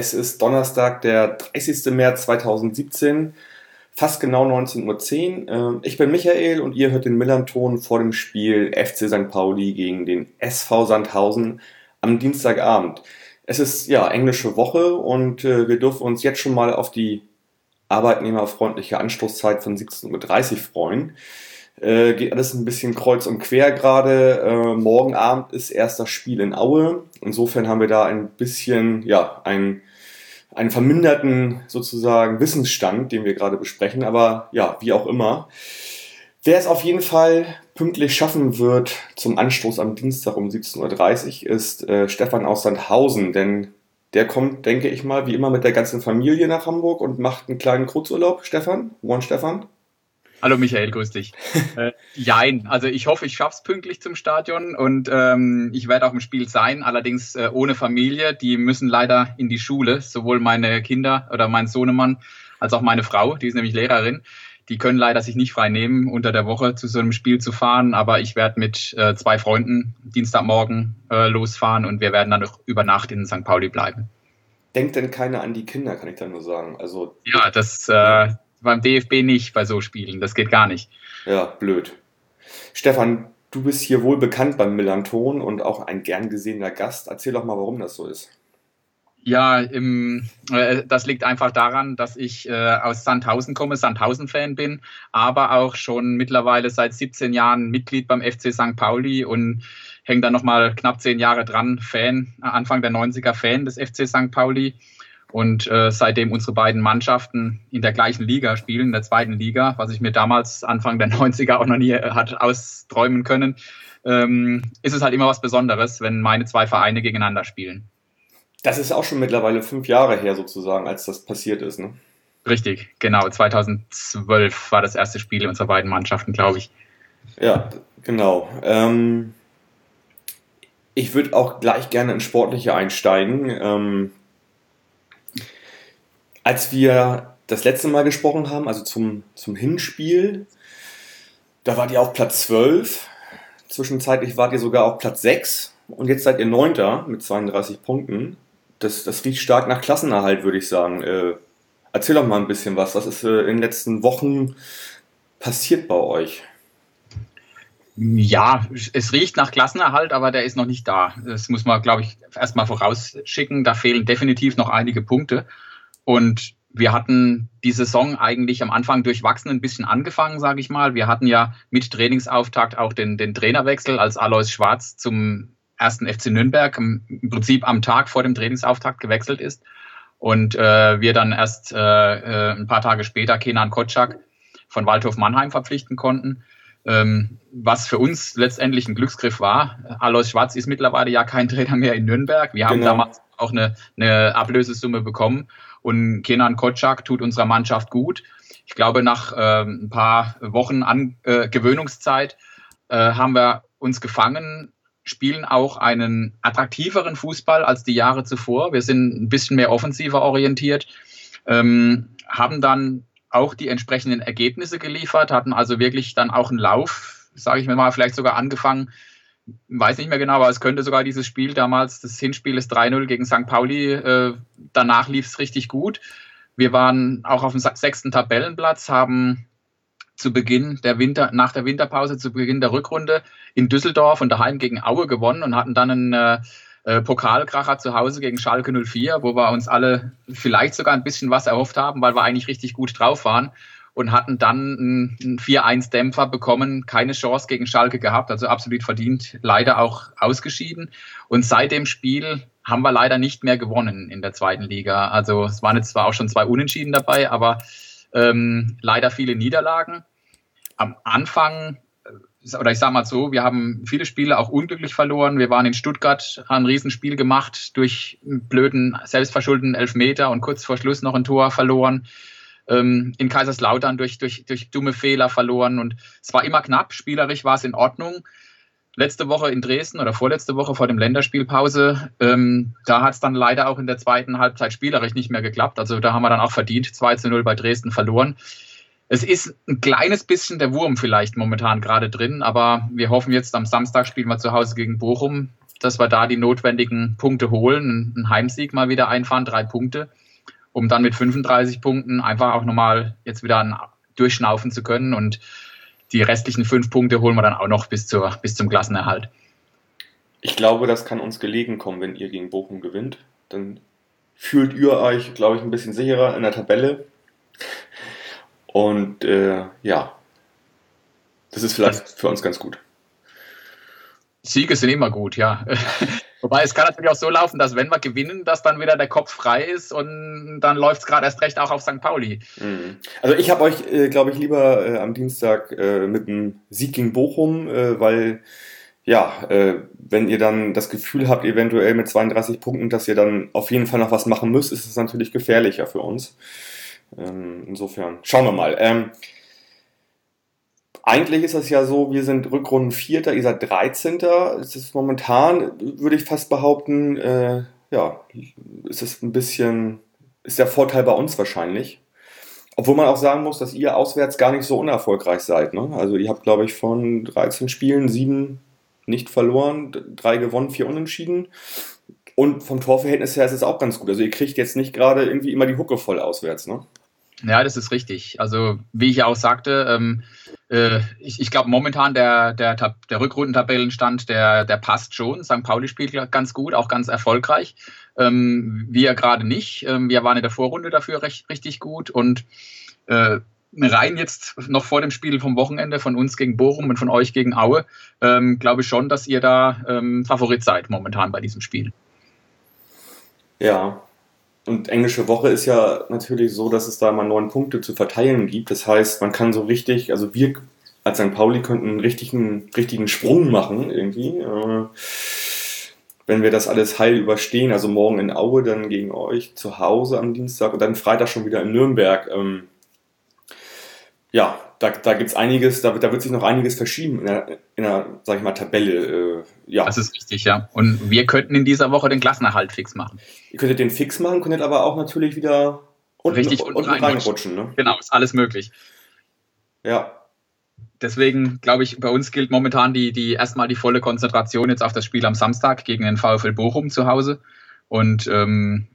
es ist Donnerstag, der 30. März 2017, fast genau 19.10 Uhr. Ähm, ich bin Michael und ihr hört den Millanton vor dem Spiel FC St. Pauli gegen den SV Sandhausen am Dienstagabend. Es ist ja englische Woche und äh, wir dürfen uns jetzt schon mal auf die arbeitnehmerfreundliche Anstoßzeit von 17.30 Uhr freuen. Äh, geht alles ein bisschen kreuz und quer gerade. Äh, morgen Abend ist erst das Spiel in Aue. Insofern haben wir da ein bisschen, ja, ein, einen verminderten sozusagen Wissensstand, den wir gerade besprechen. Aber ja, wie auch immer. Wer es auf jeden Fall pünktlich schaffen wird zum Anstoß am Dienstag um 17.30 Uhr ist äh, Stefan aus Sandhausen, denn der kommt, denke ich mal, wie immer mit der ganzen Familie nach Hamburg und macht einen kleinen Kurzurlaub. Stefan, Moin Stefan. Hallo Michael, grüß dich. äh, jein, also ich hoffe, ich schaff's pünktlich zum Stadion und ähm, ich werde auch im Spiel sein, allerdings äh, ohne Familie. Die müssen leider in die Schule, sowohl meine Kinder oder mein Sohnemann als auch meine Frau, die ist nämlich Lehrerin die können leider sich nicht frei nehmen, unter der Woche zu so einem Spiel zu fahren. Aber ich werde mit äh, zwei Freunden Dienstagmorgen äh, losfahren und wir werden dann noch über Nacht in St. Pauli bleiben. Denkt denn keiner an die Kinder, kann ich da nur sagen. Also, ja, das äh, beim DFB nicht bei so Spielen. Das geht gar nicht. Ja, blöd. Stefan, du bist hier wohl bekannt beim Millanton und auch ein gern gesehener Gast. Erzähl doch mal, warum das so ist. Ja, im, äh, das liegt einfach daran, dass ich äh, aus Sandhausen komme, Sandhausen-Fan bin, aber auch schon mittlerweile seit 17 Jahren Mitglied beim FC St. Pauli und hänge da nochmal knapp zehn Jahre dran, Fan, Anfang der 90er Fan des FC St. Pauli. Und äh, seitdem unsere beiden Mannschaften in der gleichen Liga spielen, in der zweiten Liga, was ich mir damals Anfang der 90er auch noch nie äh, hat austräumen können, ähm, ist es halt immer was Besonderes, wenn meine zwei Vereine gegeneinander spielen. Das ist auch schon mittlerweile fünf Jahre her sozusagen, als das passiert ist, ne? Richtig, genau. 2012 war das erste Spiel unserer beiden Mannschaften, glaube ich. Ja, genau. Ähm, ich würde auch gleich gerne ins Sportliche einsteigen. Ähm, als wir das letzte Mal gesprochen haben, also zum, zum Hinspiel, da wart ihr auf Platz 12. Zwischenzeitlich wart ihr sogar auf Platz 6 und jetzt seid ihr Neunter mit 32 Punkten das, das riecht stark nach Klassenerhalt, würde ich sagen. Äh, erzähl doch mal ein bisschen was. Was ist äh, in den letzten Wochen passiert bei euch? Ja, es riecht nach Klassenerhalt, aber der ist noch nicht da. Das muss man, glaube ich, erstmal vorausschicken. Da fehlen definitiv noch einige Punkte. Und wir hatten die Saison eigentlich am Anfang durchwachsen ein bisschen angefangen, sage ich mal. Wir hatten ja mit Trainingsauftakt auch den, den Trainerwechsel, als Alois Schwarz zum ersten FC Nürnberg im Prinzip am Tag vor dem Trainingsauftakt gewechselt ist. Und äh, wir dann erst äh, äh, ein paar Tage später Kenan Kotschak von Waldhof Mannheim verpflichten konnten. Ähm, was für uns letztendlich ein Glücksgriff war. Alois Schwarz ist mittlerweile ja kein Trainer mehr in Nürnberg. Wir haben genau. damals auch eine, eine Ablösesumme bekommen und Kenan Kotschak tut unserer Mannschaft gut. Ich glaube, nach äh, ein paar Wochen an äh, Gewöhnungszeit äh, haben wir uns gefangen, spielen auch einen attraktiveren Fußball als die Jahre zuvor. Wir sind ein bisschen mehr offensiver orientiert, ähm, haben dann auch die entsprechenden Ergebnisse geliefert, hatten also wirklich dann auch einen Lauf, sage ich mir mal, vielleicht sogar angefangen, weiß nicht mehr genau, aber es könnte sogar dieses Spiel damals, das Hinspiel ist 3-0 gegen St. Pauli, äh, danach lief es richtig gut. Wir waren auch auf dem sechsten Tabellenplatz, haben zu Beginn der Winter, nach der Winterpause, zu Beginn der Rückrunde in Düsseldorf und daheim gegen Aue gewonnen und hatten dann einen äh, äh Pokalkracher zu Hause gegen Schalke 04, wo wir uns alle vielleicht sogar ein bisschen was erhofft haben, weil wir eigentlich richtig gut drauf waren und hatten dann einen 4-1-Dämpfer bekommen, keine Chance gegen Schalke gehabt, also absolut verdient, leider auch ausgeschieden. Und seit dem Spiel haben wir leider nicht mehr gewonnen in der zweiten Liga. Also es waren jetzt zwar auch schon zwei Unentschieden dabei, aber ähm, leider viele Niederlagen am Anfang, äh, oder ich sage mal so, wir haben viele Spiele auch unglücklich verloren. Wir waren in Stuttgart, haben ein Riesenspiel gemacht, durch einen blöden, selbstverschuldeten Elfmeter und kurz vor Schluss noch ein Tor verloren. Ähm, in Kaiserslautern durch, durch, durch dumme Fehler verloren und es war immer knapp. Spielerisch war es in Ordnung. letzte Woche in Dresden oder vorletzte Woche vor dem Länderspielpause. Ähm, da hat es dann leider auch in der zweiten Halbzeit spielerisch nicht mehr geklappt. Also da haben wir dann auch verdient 2 zu 0 bei Dresden verloren. Es ist ein kleines bisschen der Wurm vielleicht momentan gerade drin, aber wir hoffen jetzt am Samstag spielen wir zu Hause gegen Bochum, dass wir da die notwendigen Punkte holen, einen Heimsieg mal wieder einfahren, drei Punkte, um dann mit 35 Punkten einfach auch nochmal jetzt wieder durchschnaufen zu können und die restlichen fünf Punkte holen wir dann auch noch bis, zur, bis zum Klassenerhalt. Ich glaube, das kann uns gelegen kommen, wenn ihr gegen Bochum gewinnt. Dann fühlt ihr euch, glaube ich, ein bisschen sicherer in der Tabelle. Und äh, ja, das ist vielleicht für uns ganz gut. Siege sind immer gut, ja. Wobei es kann natürlich auch so laufen, dass wenn wir gewinnen, dass dann wieder der Kopf frei ist und dann läuft es gerade erst recht auch auf St. Pauli. Mhm. Also ich habe euch, äh, glaube ich, lieber äh, am Dienstag äh, mit einem Sieg gegen Bochum, äh, weil ja, äh, wenn ihr dann das Gefühl habt, eventuell mit 32 Punkten, dass ihr dann auf jeden Fall noch was machen müsst, ist es natürlich gefährlicher für uns. Ähm, insofern, schauen wir mal. Ähm, eigentlich ist es ja so, wir sind Rückrunden Vierter, ihr seid 13. Es ist momentan, würde ich fast behaupten, äh, ja, ist es ein bisschen, ist der Vorteil bei uns wahrscheinlich. Obwohl man auch sagen muss, dass ihr auswärts gar nicht so unerfolgreich seid. Ne? Also ihr habt, glaube ich, von 13 Spielen sieben nicht verloren, drei gewonnen, vier unentschieden. Und vom Torverhältnis her ist es auch ganz gut. Also ihr kriegt jetzt nicht gerade irgendwie immer die Hucke voll auswärts. Ne? Ja, das ist richtig. Also wie ich ja auch sagte, ähm, äh, ich, ich glaube momentan der, der, der Rückrundentabellenstand, der, der passt schon. St. Pauli spielt ganz gut, auch ganz erfolgreich. Ähm, wir gerade nicht. Ähm, wir waren in der Vorrunde dafür recht, richtig gut und äh, rein jetzt noch vor dem Spiel vom Wochenende von uns gegen Bochum und von euch gegen Aue, ähm, glaube ich schon, dass ihr da ähm, Favorit seid momentan bei diesem Spiel. Ja, und englische Woche ist ja natürlich so, dass es da mal neun Punkte zu verteilen gibt. Das heißt, man kann so richtig, also wir als St. Pauli könnten einen richtigen, richtigen Sprung machen irgendwie. Äh, wenn wir das alles heil überstehen, also morgen in Aue, dann gegen euch zu Hause am Dienstag und dann Freitag schon wieder in Nürnberg. Ähm, ja, da, da gibt es einiges, da, da wird sich noch einiges verschieben in der, in der sag ich mal, Tabelle. Äh, ja. Das ist richtig, ja. Und wir könnten in dieser Woche den Klassenerhalt fix machen. Ihr könntet den fix machen, könntet aber auch natürlich wieder unten, richtig unten, unten reinrutschen. Ne? Genau, ist alles möglich. Ja. Deswegen glaube ich, bei uns gilt momentan die, die erstmal die volle Konzentration jetzt auf das Spiel am Samstag gegen den VfL Bochum zu Hause. Und ähm,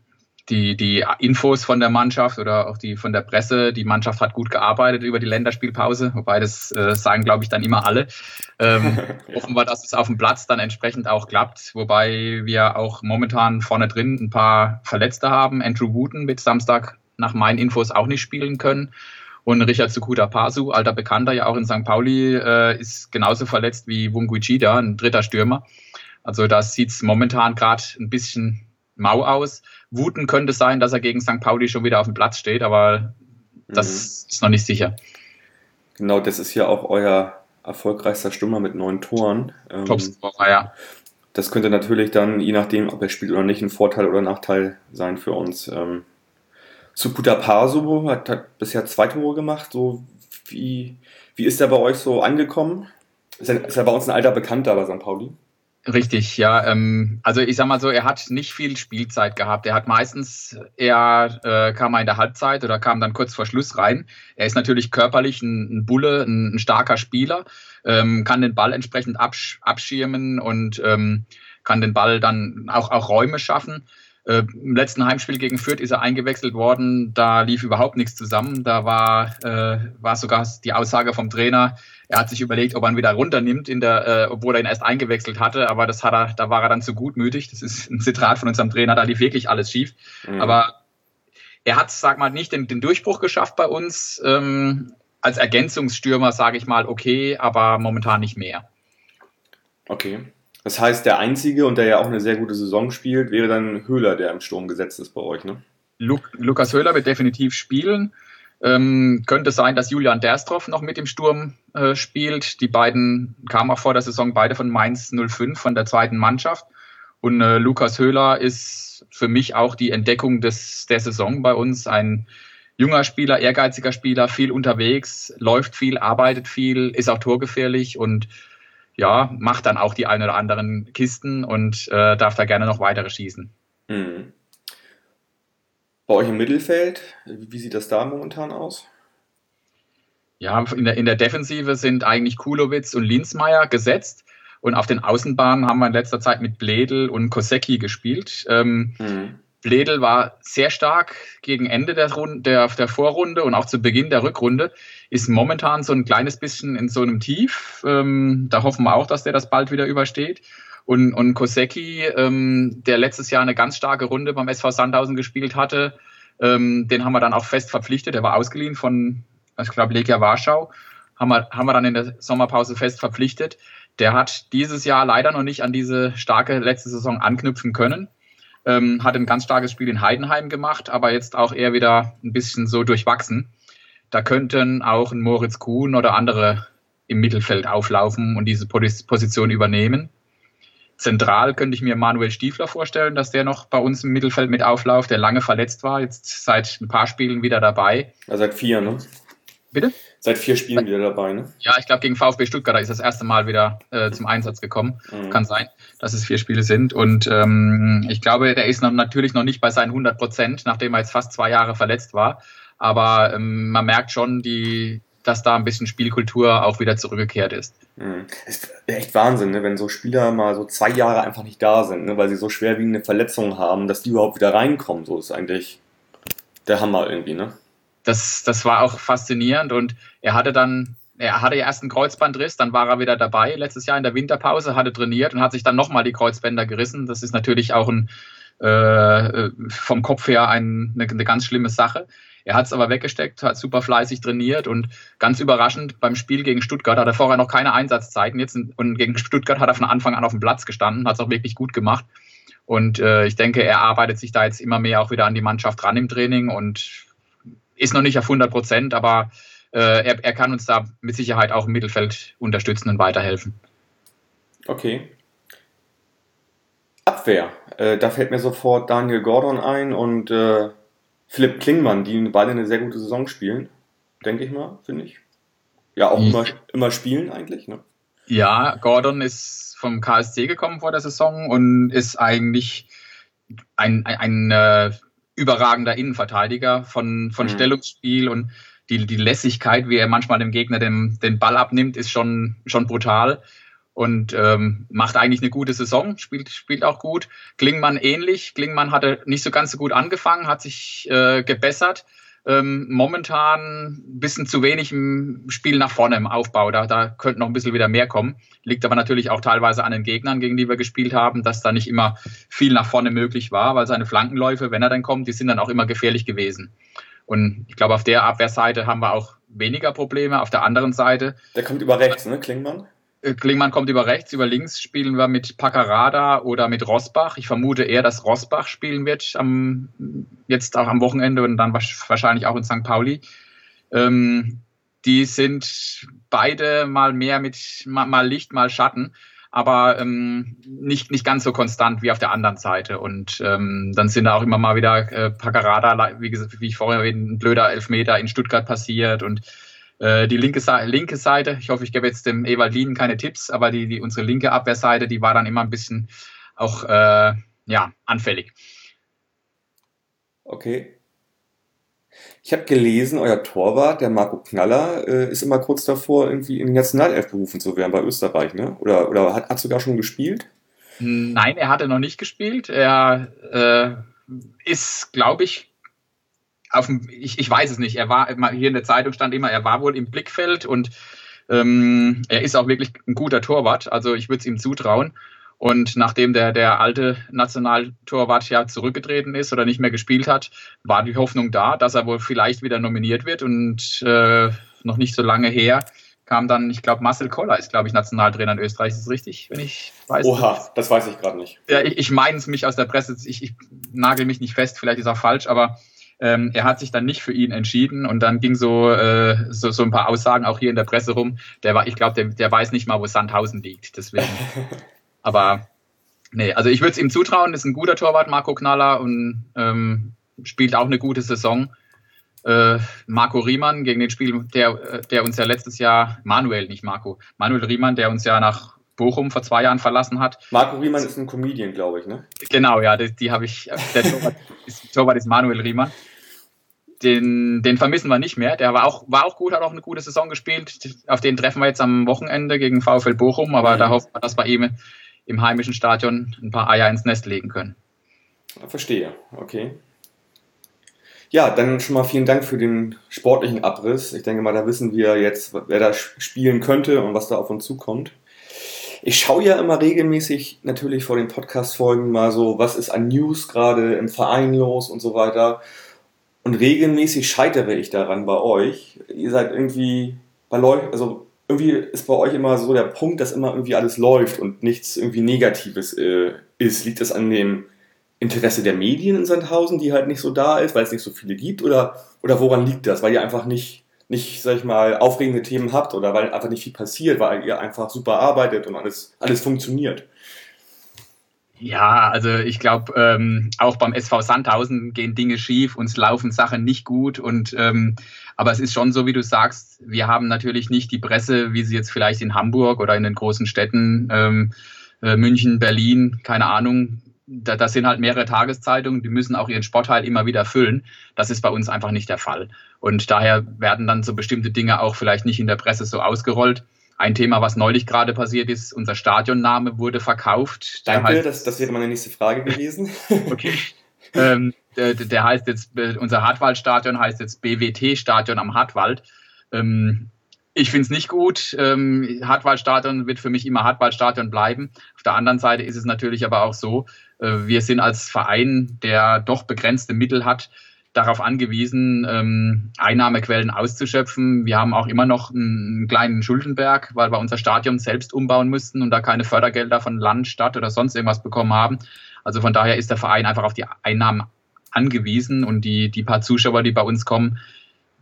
die, die Infos von der Mannschaft oder auch die von der Presse, die Mannschaft hat gut gearbeitet über die Länderspielpause, wobei das äh, sagen, glaube ich, dann immer alle. Ähm, ja. Hoffen wir, dass es auf dem Platz dann entsprechend auch klappt, wobei wir auch momentan vorne drin ein paar Verletzte haben. Andrew Wooten mit Samstag nach meinen Infos auch nicht spielen können. Und Richard Sukuta Pasu, alter Bekannter ja auch in St. Pauli, äh, ist genauso verletzt wie Wungu Chida, ein dritter Stürmer. Also da sieht es momentan gerade ein bisschen mau aus. Wuten könnte sein, dass er gegen St. Pauli schon wieder auf dem Platz steht, aber das mhm. ist noch nicht sicher. Genau, das ist ja auch euer erfolgreichster Stürmer mit neun Toren. Ähm, Topscorer, ja. Das könnte natürlich dann, je nachdem, ob er spielt oder nicht, ein Vorteil oder Nachteil sein für uns. Ähm, Sukuta Paso hat, hat bisher zwei Tore gemacht. So, wie, wie ist er bei euch so angekommen? Ist er, ist er bei uns ein alter Bekannter bei St. Pauli? Richtig, ja. Ähm, also ich sag mal so, er hat nicht viel Spielzeit gehabt. Er hat meistens, er äh, kam mal in der Halbzeit oder kam dann kurz vor Schluss rein. Er ist natürlich körperlich ein, ein Bulle, ein, ein, starker Spieler, ähm, kann den Ball entsprechend absch abschirmen und ähm, kann den Ball dann auch, auch Räume schaffen. Äh, Im letzten Heimspiel gegen Fürth ist er eingewechselt worden. Da lief überhaupt nichts zusammen. Da war, äh, war sogar die Aussage vom Trainer, er hat sich überlegt, ob er ihn wieder runternimmt, in der, äh, obwohl er ihn erst eingewechselt hatte, aber das hat er, da war er dann zu gutmütig. Das ist ein Zitat von unserem Trainer, da lief wirklich alles schief. Mhm. Aber er hat, sag mal, nicht den, den Durchbruch geschafft bei uns. Ähm, als Ergänzungsstürmer, sage ich mal, okay, aber momentan nicht mehr. Okay. Das heißt, der Einzige und der ja auch eine sehr gute Saison spielt, wäre dann Höhler, der im Sturm gesetzt ist bei euch, ne? Lukas Höhler wird definitiv spielen. Ähm, könnte sein, dass Julian Derstroff noch mit im Sturm äh, spielt. Die beiden kamen auch vor der Saison beide von Mainz 05, von der zweiten Mannschaft. Und äh, Lukas Höhler ist für mich auch die Entdeckung des, der Saison bei uns. Ein junger Spieler, ehrgeiziger Spieler, viel unterwegs, läuft viel, arbeitet viel, ist auch torgefährlich und ja, macht dann auch die ein oder anderen Kisten und äh, darf da gerne noch weitere schießen. Mhm. Bei euch im Mittelfeld, wie sieht das da momentan aus? Ja, in der, in der Defensive sind eigentlich Kulowitz und Linsmeier gesetzt. Und auf den Außenbahnen haben wir in letzter Zeit mit Bledel und Kosecki gespielt. Ähm, mhm. Bledel war sehr stark gegen Ende der, Runde, der, der Vorrunde und auch zu Beginn der Rückrunde. Ist momentan so ein kleines bisschen in so einem Tief. Ähm, da hoffen wir auch, dass der das bald wieder übersteht. Und, und Kosecki, ähm, der letztes Jahr eine ganz starke Runde beim SV Sandhausen gespielt hatte, ähm, den haben wir dann auch fest verpflichtet. Der war ausgeliehen von, ich glaube, Legia Warschau. Haben wir, haben wir dann in der Sommerpause fest verpflichtet. Der hat dieses Jahr leider noch nicht an diese starke letzte Saison anknüpfen können. Ähm, hat ein ganz starkes Spiel in Heidenheim gemacht, aber jetzt auch eher wieder ein bisschen so durchwachsen. Da könnten auch ein Moritz Kuhn oder andere im Mittelfeld auflaufen und diese Position übernehmen. Zentral könnte ich mir Manuel Stiefler vorstellen, dass der noch bei uns im Mittelfeld mit aufläuft, der lange verletzt war, jetzt seit ein paar Spielen wieder dabei. Ja, seit vier, ne? Bitte? Seit vier Spielen wieder dabei, ne? Ja, ich glaube, gegen VfB Stuttgart ist das erste Mal wieder äh, zum Einsatz gekommen. Mhm. Kann sein, dass es vier Spiele sind. Und ähm, ich glaube, der ist noch, natürlich noch nicht bei seinen 100 Prozent, nachdem er jetzt fast zwei Jahre verletzt war. Aber ähm, man merkt schon, die, dass da ein bisschen Spielkultur auch wieder zurückgekehrt ist. Mhm. Ist echt Wahnsinn, ne? wenn so Spieler mal so zwei Jahre einfach nicht da sind, ne? weil sie so schwerwiegende Verletzungen haben, dass die überhaupt wieder reinkommen. So ist eigentlich der Hammer irgendwie, ne? Das, das war auch faszinierend und er hatte dann, er hatte erst einen Kreuzbandriss, dann war er wieder dabei letztes Jahr in der Winterpause, hatte trainiert und hat sich dann nochmal die Kreuzbänder gerissen. Das ist natürlich auch ein, äh, vom Kopf her ein, eine, eine ganz schlimme Sache. Er hat es aber weggesteckt, hat super fleißig trainiert und ganz überraschend beim Spiel gegen Stuttgart hat er vorher noch keine Einsatzzeiten jetzt und gegen Stuttgart hat er von Anfang an auf dem Platz gestanden, hat es auch wirklich gut gemacht. Und äh, ich denke, er arbeitet sich da jetzt immer mehr auch wieder an die Mannschaft ran im Training und ist noch nicht auf 100 Prozent, aber äh, er, er kann uns da mit Sicherheit auch im Mittelfeld unterstützen und weiterhelfen. Okay. Abwehr. Äh, da fällt mir sofort Daniel Gordon ein und äh, Philipp Klingmann, die beide eine sehr gute Saison spielen, denke ich mal, finde ich. Ja, auch immer, immer spielen eigentlich, ne? Ja, Gordon ist vom KSC gekommen vor der Saison und ist eigentlich ein, ein, ein äh, überragender Innenverteidiger von, von mhm. Stellungsspiel und die, die Lässigkeit, wie er manchmal dem Gegner den, den Ball abnimmt, ist schon, schon brutal und ähm, macht eigentlich eine gute Saison, spielt, spielt auch gut. Klingmann ähnlich. Klingmann hatte nicht so ganz so gut angefangen, hat sich äh, gebessert, ähm, momentan ein bisschen zu wenig im Spiel nach vorne im Aufbau. Da, da könnte noch ein bisschen wieder mehr kommen. Liegt aber natürlich auch teilweise an den Gegnern, gegen die wir gespielt haben, dass da nicht immer viel nach vorne möglich war, weil seine Flankenläufe, wenn er dann kommt, die sind dann auch immer gefährlich gewesen. Und ich glaube, auf der Abwehrseite haben wir auch weniger Probleme. Auf der anderen Seite. Der kommt über rechts, ne, Klingmann? Äh, Klingmann kommt über rechts, über links spielen wir mit Paccarada oder mit Rosbach. Ich vermute eher, dass Rosbach spielen wird am, jetzt auch am Wochenende und dann wahrscheinlich auch in St. Pauli. Ähm, die sind beide mal mehr mit mal Licht, mal Schatten, aber ähm, nicht, nicht ganz so konstant wie auf der anderen Seite. Und ähm, dann sind da auch immer mal wieder äh, Paccarada, wie, wie ich vorher erwähnt, ein blöder Elfmeter in Stuttgart passiert und die linke, linke Seite, ich hoffe, ich gebe jetzt dem Ewaldin keine Tipps, aber die, die, unsere linke Abwehrseite, die war dann immer ein bisschen auch äh, ja, anfällig. Okay. Ich habe gelesen, euer Torwart, der Marco Knaller, äh, ist immer kurz davor, irgendwie in die Nationalelf berufen zu werden bei Österreich, ne? Oder, oder hat, hat sogar schon gespielt? Nein, er hatte noch nicht gespielt. Er äh, ist, glaube ich, auf dem, ich, ich weiß es nicht, er war, hier in der Zeitung stand immer, er war wohl im Blickfeld und ähm, er ist auch wirklich ein guter Torwart, also ich würde es ihm zutrauen. Und nachdem der, der alte Nationaltorwart ja zurückgetreten ist oder nicht mehr gespielt hat, war die Hoffnung da, dass er wohl vielleicht wieder nominiert wird. Und äh, noch nicht so lange her kam dann, ich glaube, Marcel Koller ist, glaube ich, Nationaltrainer in Österreich. Ist das richtig, wenn ich weiß? Oha, das weiß ich gerade nicht. Ja, ich, ich meine es mich aus der Presse, ich, ich nagel mich nicht fest, vielleicht ist auch falsch, aber ähm, er hat sich dann nicht für ihn entschieden und dann ging so, äh, so, so ein paar Aussagen auch hier in der Presse rum. Der war, ich glaube, der, der weiß nicht mal, wo Sandhausen liegt. Deswegen. Aber nee, also ich würde es ihm zutrauen, ist ein guter Torwart, Marco Knaller, und ähm, spielt auch eine gute Saison. Äh, Marco Riemann gegen den Spiel, der, der uns ja letztes Jahr, Manuel, nicht Marco, Manuel Riemann, der uns ja nach Bochum vor zwei Jahren verlassen hat. Marco Riemann ist ein Comedian, glaube ich, ne? Genau, ja, die, die habe ich. Der Torwart ist, Torwart ist Manuel Riemann. Den, den vermissen wir nicht mehr. Der war auch, war auch gut, hat auch eine gute Saison gespielt. Auf den treffen wir jetzt am Wochenende gegen VfL Bochum, aber mhm. da hoffen wir, dass wir ihm im heimischen Stadion ein paar Eier ins Nest legen können. Verstehe, okay. Ja, dann schon mal vielen Dank für den sportlichen Abriss. Ich denke mal, da wissen wir jetzt, wer da spielen könnte und was da auf uns zukommt. Ich schaue ja immer regelmäßig natürlich vor den Podcast-Folgen mal so, was ist an News gerade im Verein los und so weiter. Und regelmäßig scheitere ich daran bei euch. Ihr seid irgendwie bei Leuten, also irgendwie ist bei euch immer so der Punkt, dass immer irgendwie alles läuft und nichts irgendwie Negatives äh, ist. Liegt das an dem Interesse der Medien in Sandhausen, die halt nicht so da ist, weil es nicht so viele gibt? Oder, oder woran liegt das? Weil ihr einfach nicht, nicht, sag ich mal, aufregende Themen habt oder weil einfach nicht viel passiert, weil ihr einfach super arbeitet und alles, alles funktioniert? Ja, also ich glaube, ähm, auch beim SV Sandhausen gehen Dinge schief, uns laufen Sachen nicht gut und ähm, aber es ist schon so, wie du sagst, wir haben natürlich nicht die Presse, wie sie jetzt vielleicht in Hamburg oder in den großen Städten ähm, äh, München, Berlin, keine Ahnung, da, das sind halt mehrere Tageszeitungen, die müssen auch ihren Sportteil immer wieder füllen. Das ist bei uns einfach nicht der Fall. Und daher werden dann so bestimmte Dinge auch vielleicht nicht in der Presse so ausgerollt. Ein Thema, was neulich gerade passiert ist, unser Stadionname wurde verkauft. Danke, heißt, das, das wäre meine nächste Frage gewesen. okay. ähm, der, der, heißt jetzt, unser Hartwaldstadion heißt jetzt BWT-Stadion am Hartwald. Ähm, ich finde es nicht gut. Ähm, Hartwaldstadion wird für mich immer Hartwaldstadion bleiben. Auf der anderen Seite ist es natürlich aber auch so, äh, wir sind als Verein, der doch begrenzte Mittel hat, darauf angewiesen, ähm, Einnahmequellen auszuschöpfen. Wir haben auch immer noch einen kleinen Schuldenberg, weil wir unser Stadion selbst umbauen mussten und da keine Fördergelder von Land, Stadt oder sonst irgendwas bekommen haben. Also von daher ist der Verein einfach auf die Einnahmen angewiesen und die, die paar Zuschauer, die bei uns kommen,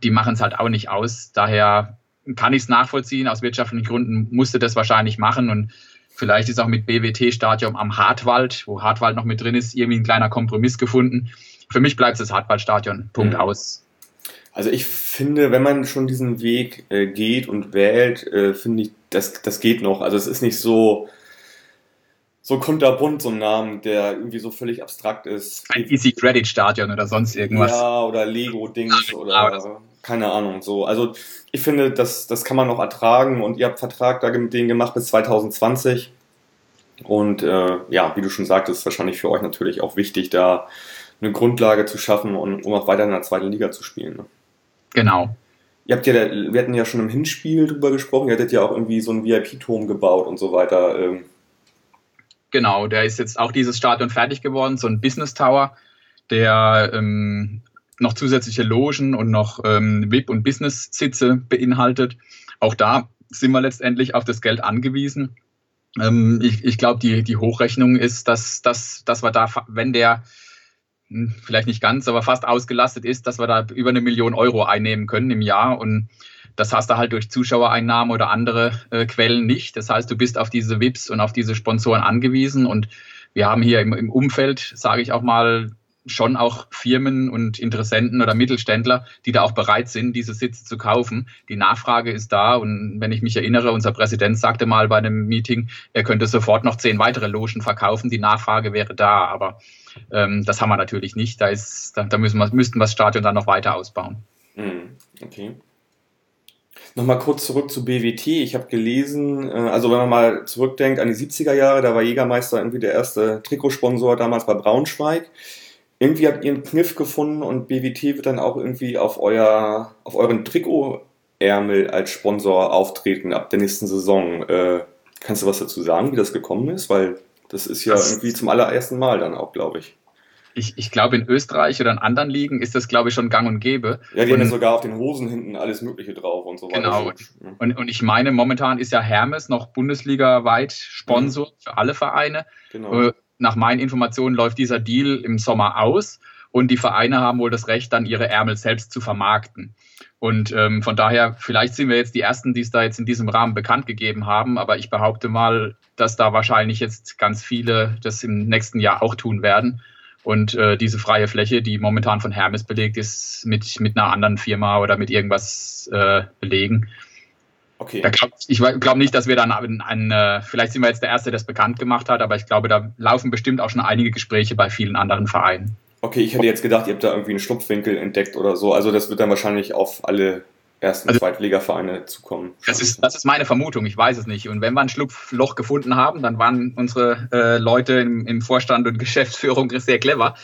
die machen es halt auch nicht aus. Daher kann ich es nachvollziehen. Aus wirtschaftlichen Gründen musste das wahrscheinlich machen und vielleicht ist auch mit BWT-Stadion am Hartwald, wo Hartwald noch mit drin ist, irgendwie ein kleiner Kompromiss gefunden. Für mich bleibt es das Hartwaldstadion. Punkt mhm. aus. Also ich finde, wenn man schon diesen Weg äh, geht und wählt, äh, finde ich, das, das geht noch. Also es ist nicht so, so kunterbunt, so ein Name, der irgendwie so völlig abstrakt ist. Ein Easy Credit Stadion oder sonst irgendwas. Ja, oder Lego-Dings oder keine Ahnung, so. Also ich finde, das, das kann man noch ertragen und ihr habt Vertrag da mit denen gemacht bis 2020. Und äh, ja, wie du schon sagtest, ist wahrscheinlich für euch natürlich auch wichtig, da eine Grundlage zu schaffen, und, um auch weiter in der zweiten Liga zu spielen. Ne? Genau. Ihr habt ja, wir hatten ja schon im Hinspiel drüber gesprochen, ihr hattet ja auch irgendwie so einen VIP-Turm gebaut und so weiter. Ähm. Genau, der ist jetzt auch dieses Stadion fertig geworden, so ein Business Tower, der ähm, noch zusätzliche Logen und noch ähm, VIP- und Business-Sitze beinhaltet. Auch da sind wir letztendlich auf das Geld angewiesen. Ähm, ich ich glaube, die, die Hochrechnung ist, dass, dass, dass wir da, wenn der hm, vielleicht nicht ganz, aber fast ausgelastet ist, dass wir da über eine Million Euro einnehmen können im Jahr. Und das hast du halt durch Zuschauereinnahmen oder andere äh, Quellen nicht. Das heißt, du bist auf diese VIPs und auf diese Sponsoren angewiesen. Und wir haben hier im, im Umfeld, sage ich auch mal, schon auch Firmen und Interessenten oder Mittelständler, die da auch bereit sind, diese Sitze zu kaufen. Die Nachfrage ist da und wenn ich mich erinnere, unser Präsident sagte mal bei einem Meeting, er könnte sofort noch zehn weitere Logen verkaufen. Die Nachfrage wäre da, aber ähm, das haben wir natürlich nicht. Da, ist, da, da müssen wir, müssten wir das Stadion dann noch weiter ausbauen. Hm, okay. Nochmal kurz zurück zu BWT. Ich habe gelesen, äh, also wenn man mal zurückdenkt an die 70er Jahre, da war Jägermeister irgendwie der erste Trikotsponsor damals bei Braunschweig irgendwie habt ihr einen Kniff gefunden und BWT wird dann auch irgendwie auf euer, auf euren Trikotärmel als Sponsor auftreten ab der nächsten Saison. Äh, kannst du was dazu sagen, wie das gekommen ist? Weil das ist ja das irgendwie zum allerersten Mal dann auch, glaube ich. Ich, ich glaube, in Österreich oder in anderen Ligen ist das, glaube ich, schon gang und gäbe. Ja, die und, haben ja sogar auf den Hosen hinten alles Mögliche drauf und so weiter. Genau. Und, und ich meine, momentan ist ja Hermes noch Bundesliga-weit Sponsor mhm. für alle Vereine. Genau. Nach meinen Informationen läuft dieser Deal im Sommer aus und die Vereine haben wohl das Recht, dann ihre Ärmel selbst zu vermarkten. Und ähm, von daher, vielleicht sind wir jetzt die Ersten, die es da jetzt in diesem Rahmen bekannt gegeben haben, aber ich behaupte mal, dass da wahrscheinlich jetzt ganz viele das im nächsten Jahr auch tun werden. Und äh, diese freie Fläche, die momentan von Hermes belegt ist, mit, mit einer anderen Firma oder mit irgendwas äh, belegen. Okay. Glaub, ich glaube nicht, dass wir dann ein, ein, äh, vielleicht sind wir jetzt der Erste, der es bekannt gemacht hat, aber ich glaube, da laufen bestimmt auch schon einige Gespräche bei vielen anderen Vereinen. Okay, ich hätte jetzt gedacht, ihr habt da irgendwie einen Schlupfwinkel entdeckt oder so. Also das wird dann wahrscheinlich auf alle ersten also, Zweitligavereine zukommen. Das ist, das ist meine Vermutung, ich weiß es nicht. Und wenn wir ein Schlupfloch gefunden haben, dann waren unsere äh, Leute im, im, Vorstand und Geschäftsführung sehr clever.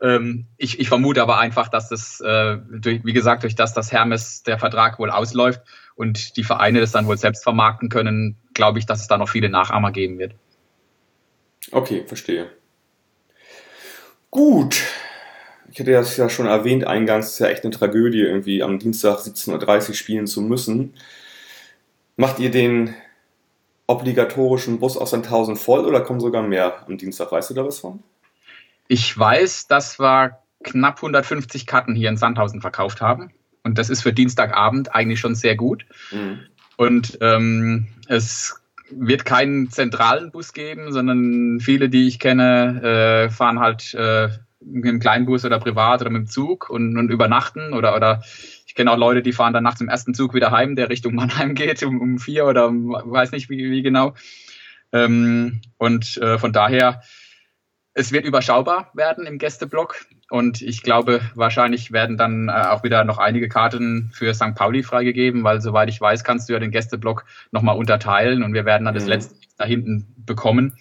Ähm, ich, ich, vermute aber einfach, dass das, äh, durch, wie gesagt, durch das, dass Hermes der Vertrag wohl ausläuft und die Vereine das dann wohl selbst vermarkten können, glaube ich, dass es da noch viele Nachahmer geben wird. Okay, verstehe. Gut, ich hatte das ja schon erwähnt eingangs, es ist ja echt eine Tragödie, irgendwie am Dienstag 17.30 Uhr spielen zu müssen. Macht ihr den obligatorischen Bus aus 1000 voll oder kommen sogar mehr am Dienstag? Weißt du da was von? Ich weiß, dass wir knapp 150 Karten hier in Sandhausen verkauft haben. Und das ist für Dienstagabend eigentlich schon sehr gut. Mhm. Und ähm, es wird keinen zentralen Bus geben, sondern viele, die ich kenne, äh, fahren halt äh, mit dem Kleinbus oder privat oder mit dem Zug und, und übernachten oder, oder ich kenne auch Leute, die fahren dann nachts im ersten Zug wieder heim, der Richtung Mannheim geht, um, um vier oder um, weiß nicht wie, wie genau. Ähm, und äh, von daher, es wird überschaubar werden im Gästeblock und ich glaube, wahrscheinlich werden dann äh, auch wieder noch einige Karten für St. Pauli freigegeben, weil soweit ich weiß, kannst du ja den Gästeblock nochmal unterteilen und wir werden dann mhm. das letzte da hinten bekommen.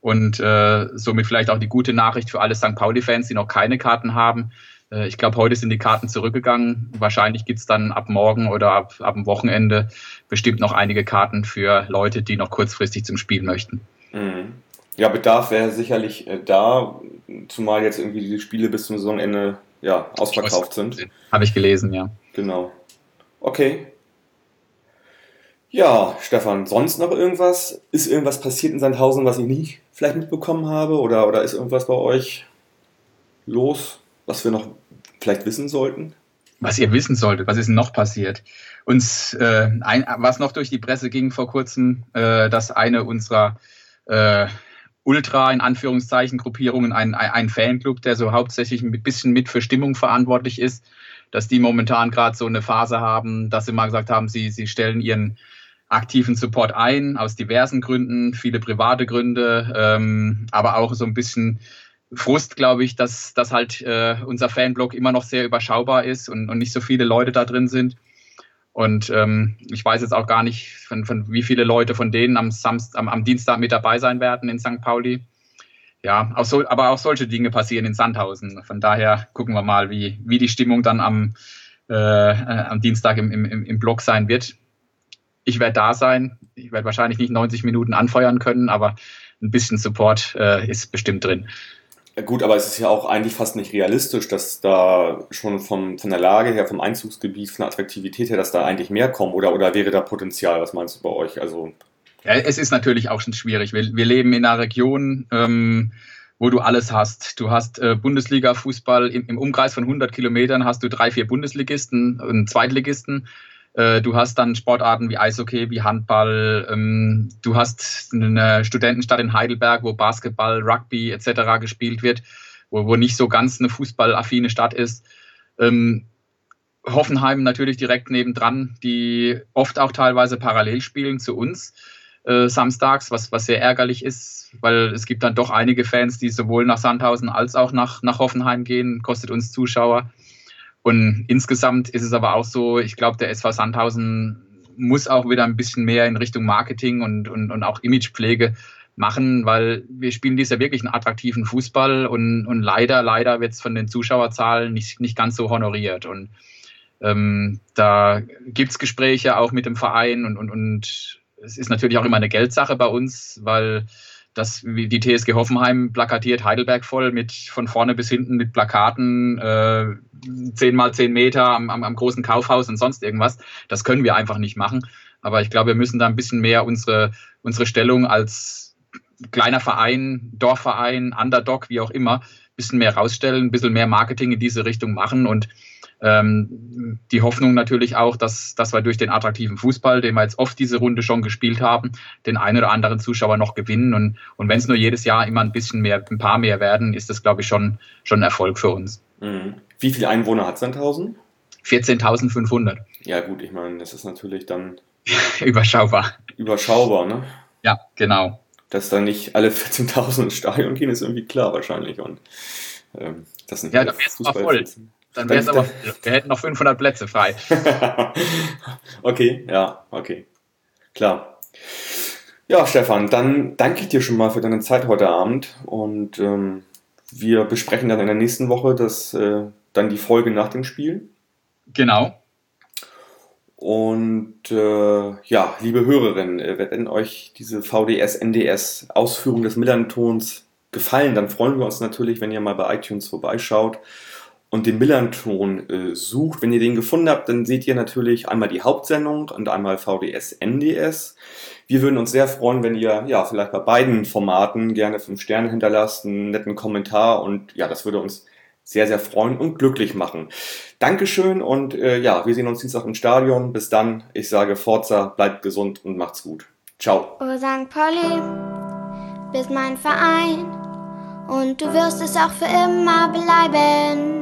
Und äh, somit vielleicht auch die gute Nachricht für alle St. Pauli-Fans, die noch keine Karten haben. Äh, ich glaube, heute sind die Karten zurückgegangen. Wahrscheinlich gibt's dann ab morgen oder ab, ab dem Wochenende bestimmt noch einige Karten für Leute, die noch kurzfristig zum Spiel möchten. Mhm. Ja, Bedarf wäre sicherlich äh, da, zumal jetzt irgendwie die Spiele bis zum Saisonende ja, ausverkauft sind. Habe ich gelesen, ja. Genau. Okay, ja, Stefan, sonst noch irgendwas? Ist irgendwas passiert in Sandhausen, was ich nicht vielleicht mitbekommen habe? Oder, oder ist irgendwas bei euch los, was wir noch vielleicht wissen sollten? Was ihr wissen solltet, was ist noch passiert? Uns, äh, ein, was noch durch die Presse ging vor kurzem, äh, dass eine unserer äh, Ultra, in Anführungszeichen, Gruppierungen, ein, ein Fanclub, der so hauptsächlich ein bisschen mit für Stimmung verantwortlich ist, dass die momentan gerade so eine Phase haben, dass sie mal gesagt haben, sie, sie stellen ihren aktiven Support ein, aus diversen Gründen, viele private Gründe, ähm, aber auch so ein bisschen Frust, glaube ich, dass, dass halt äh, unser Fanblog immer noch sehr überschaubar ist und, und nicht so viele Leute da drin sind. Und ähm, ich weiß jetzt auch gar nicht, von, von wie viele Leute von denen am, Samst, am, am Dienstag mit dabei sein werden in St. Pauli. Ja, auch so, aber auch solche Dinge passieren in Sandhausen. Von daher gucken wir mal, wie, wie die Stimmung dann am, äh, äh am Dienstag im, im, im Blog sein wird ich werde da sein. Ich werde wahrscheinlich nicht 90 Minuten anfeuern können, aber ein bisschen Support äh, ist bestimmt drin. Gut, aber es ist ja auch eigentlich fast nicht realistisch, dass da schon vom, von der Lage her, vom Einzugsgebiet, von der Attraktivität her, dass da eigentlich mehr kommen oder, oder wäre da Potenzial? Was meinst du bei euch? Also ja, es ist natürlich auch schon schwierig. Wir, wir leben in einer Region, ähm, wo du alles hast. Du hast äh, Bundesliga-Fußball im, im, Umkreis von 100 Kilometern hast du drei, vier Bundesligisten und Zweitligisten. Äh, du hast dann Sportarten wie Eishockey, wie Handball. Ähm, du hast eine Studentenstadt in Heidelberg, wo Basketball, Rugby etc. gespielt wird, wo, nicht so ganz eine fußballaffine Stadt ist. Ähm, Hoffenheim natürlich direkt nebendran, die oft auch teilweise parallel spielen zu uns äh, samstags, was, was sehr ärgerlich ist, weil es gibt dann doch einige Fans, die sowohl nach Sandhausen als auch nach, nach Hoffenheim gehen, kostet uns Zuschauer. Und insgesamt ist es aber auch so, ich glaube, der SV Sandhausen muss auch wieder ein bisschen mehr in Richtung Marketing und, und, und auch Imagepflege machen, weil wir spielen dies ja wirklich einen attraktiven Fußball und, und leider, leider wird es von den Zuschauerzahlen nicht, nicht ganz so honoriert. Und ähm, da gibt es Gespräche auch mit dem Verein und, und, und es ist natürlich auch immer eine Geldsache bei uns, weil das, wie die TSG Hoffenheim plakatiert Heidelberg voll mit von vorne bis hinten mit Plakaten, äh, 10 mal 10 Meter am, am, am großen Kaufhaus und sonst irgendwas. Das können wir einfach nicht machen. Aber ich glaube, wir müssen da ein bisschen mehr unsere, unsere Stellung als kleiner Verein, Dorfverein, Underdog, wie auch immer, ein bisschen mehr rausstellen, ein bisschen mehr Marketing in diese Richtung machen und die Hoffnung natürlich auch, dass, dass wir durch den attraktiven Fußball, den wir jetzt oft diese Runde schon gespielt haben, den einen oder anderen Zuschauer noch gewinnen. Und, und wenn es nur jedes Jahr immer ein bisschen mehr, ein paar mehr werden, ist das, glaube ich, schon, schon ein Erfolg für uns. Mhm. Wie viele Einwohner hat Sandhausen? 14.500. Ja, gut, ich meine, das ist natürlich dann Überschaubar. Überschaubar, ne? Ja, genau. Dass da nicht alle 14.000 ins Stadion gehen, ist irgendwie klar wahrscheinlich. Und ähm, das nicht ja, dann wäre es voll. Dann wäre es aber, wir hätten noch 500 Plätze frei. okay, ja, okay. Klar. Ja, Stefan, dann danke ich dir schon mal für deine Zeit heute Abend und ähm, wir besprechen dann in der nächsten Woche das, äh, dann die Folge nach dem Spiel. Genau. Und äh, ja, liebe Hörerinnen, äh, wenn euch diese VDS, NDS Ausführung des Millern-Tons gefallen, dann freuen wir uns natürlich, wenn ihr mal bei iTunes vorbeischaut und den Millern-Ton äh, sucht. Wenn ihr den gefunden habt, dann seht ihr natürlich einmal die Hauptsendung und einmal VDS, NDS. Wir würden uns sehr freuen, wenn ihr ja vielleicht bei beiden Formaten gerne fünf Sterne hinterlasst, einen netten Kommentar und ja, das würde uns sehr, sehr freuen und glücklich machen. Dankeschön und äh, ja, wir sehen uns Dienstag im Stadion. Bis dann, ich sage Forza, bleibt gesund und macht's gut. Ciao. Oh St. Pauli, bist mein Verein und du wirst es auch für immer bleiben,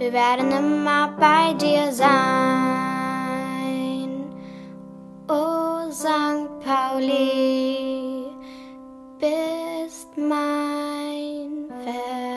wir werden immer bei dir sein. O St. Pauli, bist mein Fels.